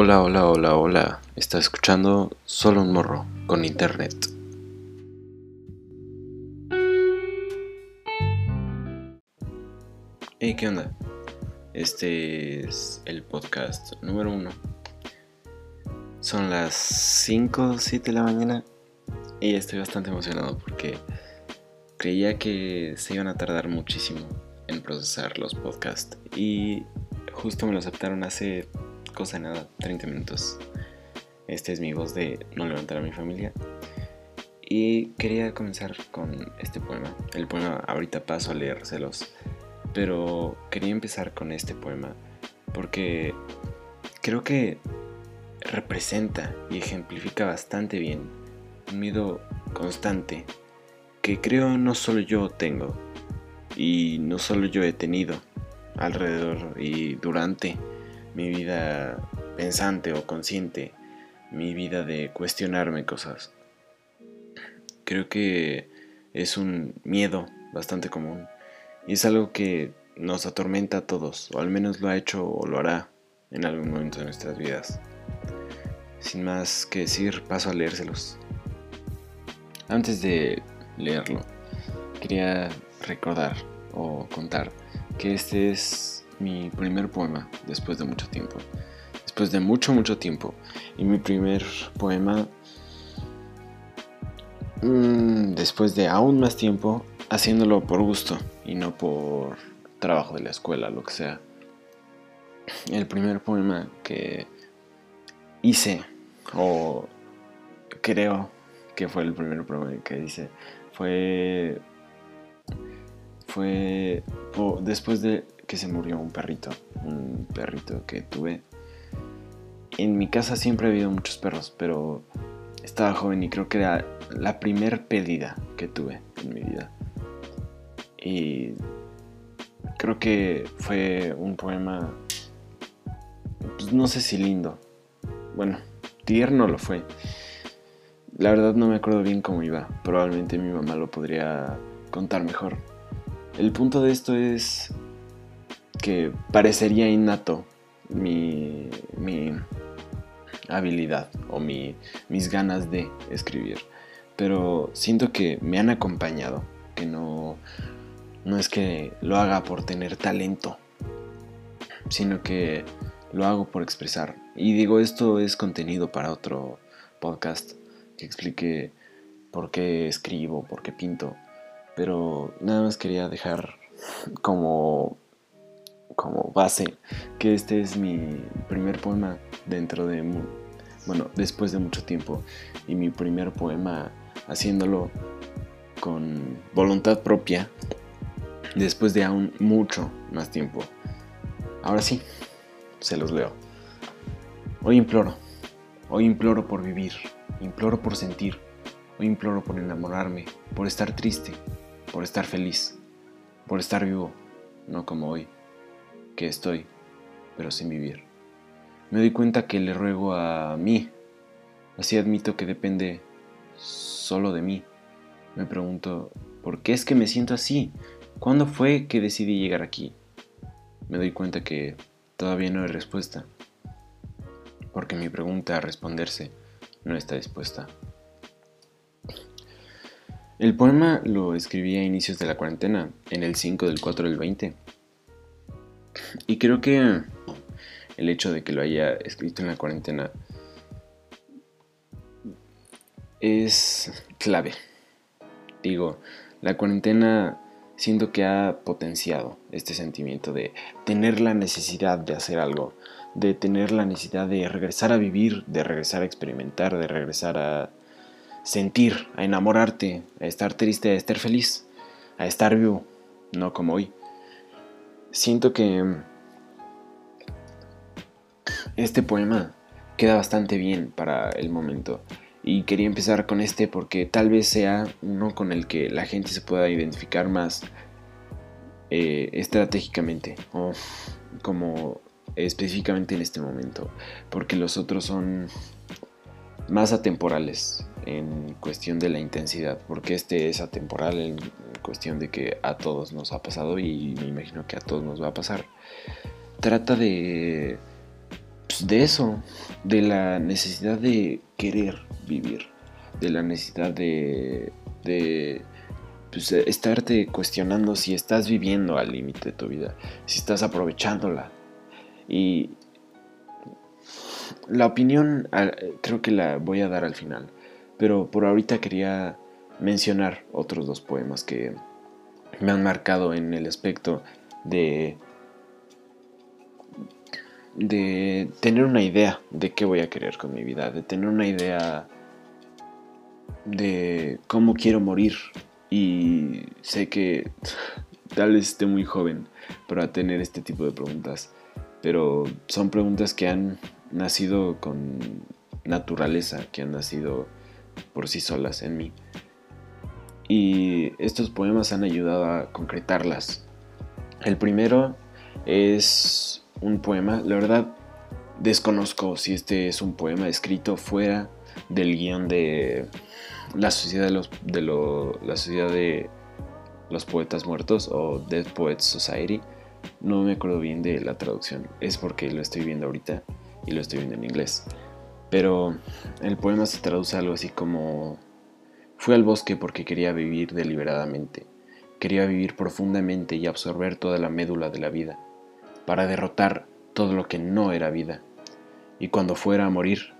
Hola, hola, hola, hola. Está escuchando solo un morro con internet. Hey, ¿qué onda? Este es el podcast número uno. Son las 5 o 7 de la mañana y estoy bastante emocionado porque creía que se iban a tardar muchísimo en procesar los podcasts y justo me lo aceptaron hace cosa de nada, 30 minutos. Este es mi voz de No levantar a mi familia. Y quería comenzar con este poema. El poema ahorita paso a leérselos. Pero quería empezar con este poema porque creo que representa y ejemplifica bastante bien un miedo constante que creo no solo yo tengo y no solo yo he tenido alrededor y durante mi vida pensante o consciente, mi vida de cuestionarme cosas. Creo que es un miedo bastante común y es algo que nos atormenta a todos, o al menos lo ha hecho o lo hará en algún momento de nuestras vidas. Sin más que decir, paso a leérselos. Antes de leerlo, quería recordar o contar que este es mi primer poema después de mucho tiempo. Después de mucho, mucho tiempo. Y mi primer poema, mmm, después de aún más tiempo, haciéndolo por gusto y no por trabajo de la escuela, lo que sea. El primer poema que hice, o creo que fue el primer poema que hice, fue fue después de que se murió un perrito, un perrito que tuve. En mi casa siempre ha habido muchos perros, pero estaba joven y creo que era la primer pérdida que tuve en mi vida. Y creo que fue un poema, pues no sé si lindo, bueno, tierno lo fue. La verdad no me acuerdo bien cómo iba, probablemente mi mamá lo podría contar mejor. El punto de esto es que parecería innato mi, mi habilidad o mi, mis ganas de escribir, pero siento que me han acompañado, que no, no es que lo haga por tener talento, sino que lo hago por expresar. Y digo, esto es contenido para otro podcast que explique por qué escribo, por qué pinto. Pero nada más quería dejar como, como base que este es mi primer poema dentro de, bueno, después de mucho tiempo. Y mi primer poema haciéndolo con voluntad propia después de aún mucho más tiempo. Ahora sí, se los leo. Hoy imploro, hoy imploro por vivir, imploro por sentir, hoy imploro por enamorarme, por estar triste, por estar feliz, por estar vivo, no como hoy, que estoy, pero sin vivir. Me doy cuenta que le ruego a mí, así admito que depende solo de mí. Me pregunto, ¿por qué es que me siento así? ¿Cuándo fue que decidí llegar aquí? Me doy cuenta que todavía no hay respuesta, porque mi pregunta a responderse no está dispuesta. El poema lo escribí a inicios de la cuarentena, en el 5 del 4 del 20. Y creo que el hecho de que lo haya escrito en la cuarentena es clave. Digo, la cuarentena siento que ha potenciado este sentimiento de tener la necesidad de hacer algo, de tener la necesidad de regresar a vivir, de regresar a experimentar, de regresar a sentir, a enamorarte, a estar triste, a estar feliz, a estar vivo, no como hoy. Siento que este poema queda bastante bien para el momento. Y quería empezar con este porque tal vez sea uno con el que la gente se pueda identificar más eh, estratégicamente o como específicamente en este momento. Porque los otros son más atemporales en cuestión de la intensidad, porque este es atemporal en cuestión de que a todos nos ha pasado y me imagino que a todos nos va a pasar. Trata de pues, de eso, de la necesidad de querer vivir, de la necesidad de, de pues, estarte cuestionando si estás viviendo al límite de tu vida, si estás aprovechándola. Y la opinión creo que la voy a dar al final, pero por ahorita quería mencionar otros dos poemas que me han marcado en el aspecto de de tener una idea de qué voy a querer con mi vida, de tener una idea de cómo quiero morir. Y sé que tal vez esté muy joven para tener este tipo de preguntas, pero son preguntas que han nacido con naturaleza, que han nacido por sí solas en mí. Y estos poemas han ayudado a concretarlas. El primero es un poema. La verdad, desconozco si este es un poema escrito fuera del guion de la sociedad de los, de la sociedad de los poetas muertos o Dead Poets Society. No me acuerdo bien de la traducción. Es porque lo estoy viendo ahorita y lo estoy viendo en inglés. Pero el poema se traduce algo así como Fui al bosque porque quería vivir deliberadamente. Quería vivir profundamente y absorber toda la médula de la vida para derrotar todo lo que no era vida, y cuando fuera a morir,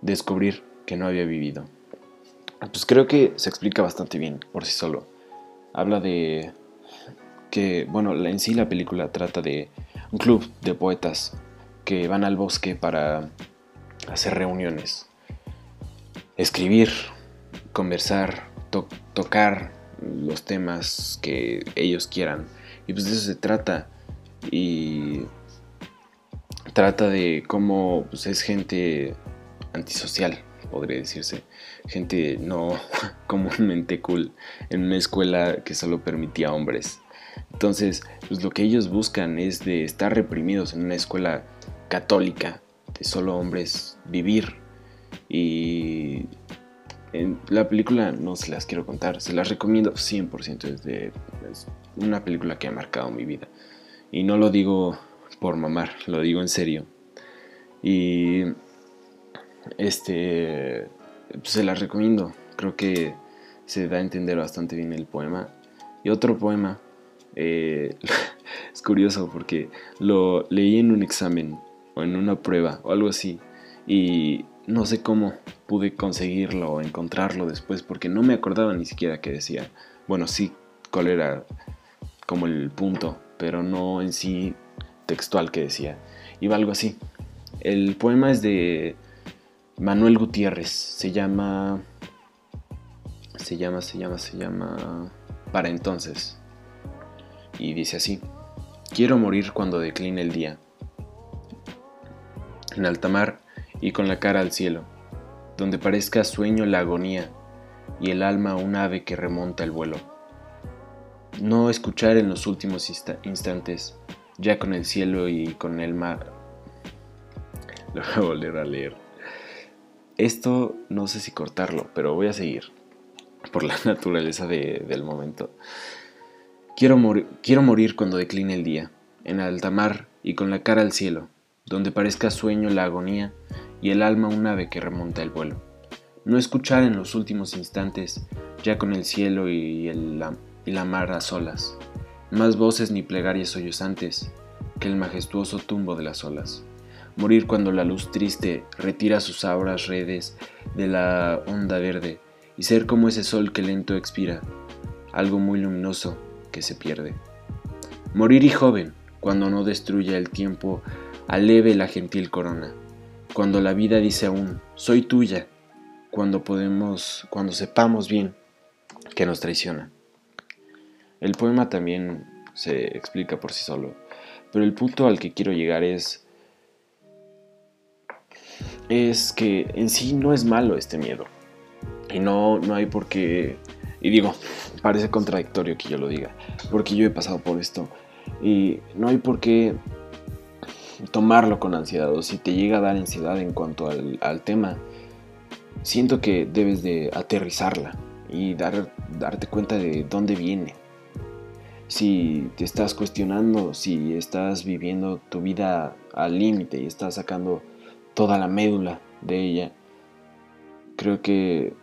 descubrir que no había vivido. Pues creo que se explica bastante bien por sí solo. Habla de que, bueno, en sí la película trata de un club de poetas que van al bosque para hacer reuniones, escribir, conversar, tocar los temas que ellos quieran. Y pues de eso se trata y trata de cómo pues, es gente antisocial, podría decirse, gente no comúnmente cool en una escuela que solo permitía hombres. Entonces, pues lo que ellos buscan es de estar reprimidos en una escuela católica, de solo hombres, vivir. Y en la película no se las quiero contar, se las recomiendo 100%, es, de, una película que ha marcado mi vida. Y no lo digo por mamar, lo digo en serio. Y este pues, se las recomiendo. Creo que se da a entender bastante bien el poema. Y otro poema eh, es curioso porque lo leí en un examen o en una prueba o algo así. Y no sé cómo pude conseguirlo o encontrarlo después porque no me acordaba ni siquiera qué decía. Bueno, sí, cuál era como el punto, pero no en sí textual que decía. Iba algo así. El poema es de Manuel Gutiérrez. Se llama. Se llama, se llama, se llama. Para entonces. Y dice así. Quiero morir cuando decline el día. En alta mar y con la cara al cielo, donde parezca sueño la agonía y el alma un ave que remonta el vuelo no escuchar en los últimos instantes, ya con el cielo y con el mar. Lo voy a volver a leer. Esto no sé si cortarlo, pero voy a seguir por la naturaleza del momento. Quiero, quiero morir cuando decline el día, en alta mar y con la cara al cielo, donde parezca sueño la agonía y el alma un ave que remonta el vuelo. No escuchar en los últimos instantes, ya con el cielo y el, y la mar a solas, más voces ni plegarias sollozantes que el majestuoso tumbo de las olas. Morir cuando la luz triste retira sus auras redes de la onda verde y ser como ese sol que lento expira, algo muy luminoso que se pierde. Morir y joven, cuando no destruya el tiempo, aleve la gentil corona, cuando la vida dice aún, soy tuya, cuando podemos, cuando sepamos bien que nos traiciona. El poema también se explica por sí solo, pero el punto al que quiero llegar es es que en sí no es malo este miedo. Y no, no hay por qué... Y digo, parece contradictorio que yo lo diga, porque yo he pasado por esto. Y no hay por qué tomarlo con ansiedad, o si te llega a dar ansiedad en cuanto al, tema, siento que debes de aterrizarla y dar, darte cuenta de dónde viene si te estás cuestionando, si estás viviendo tu vida al límite y estás sacando toda la médula de ella, creo que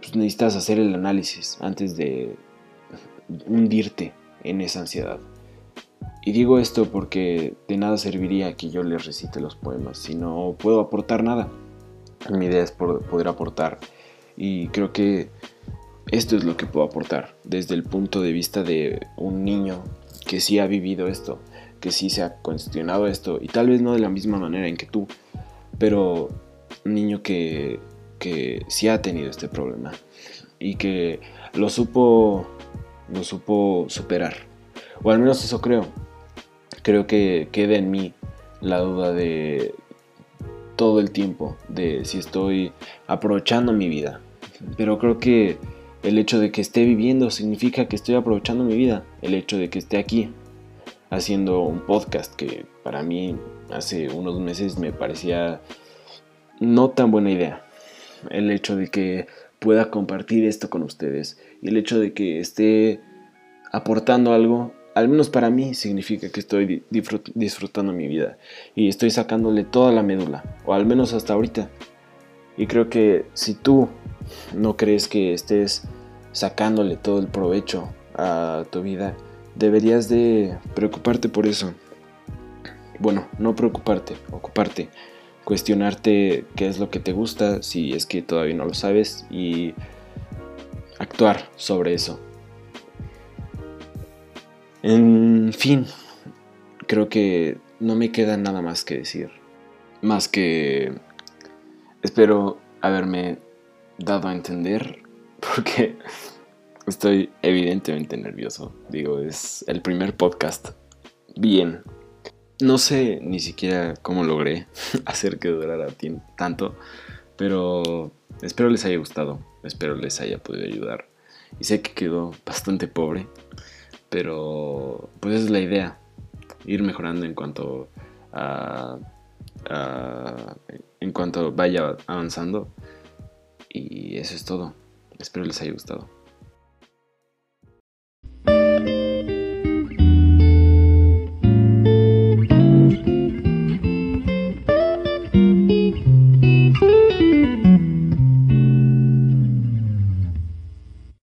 pues, necesitas hacer el análisis antes de hundirte en esa ansiedad. Y digo esto porque de nada serviría que yo les recite los poemas si no puedo aportar nada. Mi idea es poder aportar y creo que esto es lo que puedo aportar desde el punto de vista de un niño que sí ha vivido esto, que sí se ha cuestionado esto y tal vez no de la misma manera en que tú, pero un niño que, que sí ha tenido este problema y que lo supo, lo supo superar. O al menos eso creo. Creo que queda en mí la duda de todo el tiempo, de si estoy aprovechando mi vida. Pero creo que el hecho de que esté viviendo significa que estoy aprovechando mi vida. El hecho de que esté aquí haciendo un podcast que para mí hace unos meses me parecía no tan buena idea. El hecho de que pueda compartir esto con ustedes y el hecho de que esté aportando algo, al menos para mí, significa que estoy disfrutando mi vida y estoy sacándole toda la médula, o al menos hasta ahorita. Y creo que si tú no crees que estés sacándole todo el provecho a tu vida, deberías de preocuparte por eso. Bueno, no preocuparte, ocuparte cuestionarte qué es lo que te gusta, si es que todavía no lo sabes, y actuar sobre eso. En fin, creo que no me queda nada más que decir. Más que espero haberme dado a entender, porque estoy evidentemente nervioso. Digo, es el primer podcast. Bien, no sé ni siquiera cómo logré hacer que durara tanto, pero espero les haya gustado, espero les haya podido ayudar. Y sé que quedó bastante pobre, pero pues esa es la idea, ir mejorando en cuanto a, en cuanto vaya avanzando. Y eso es todo. Espero les haya gustado.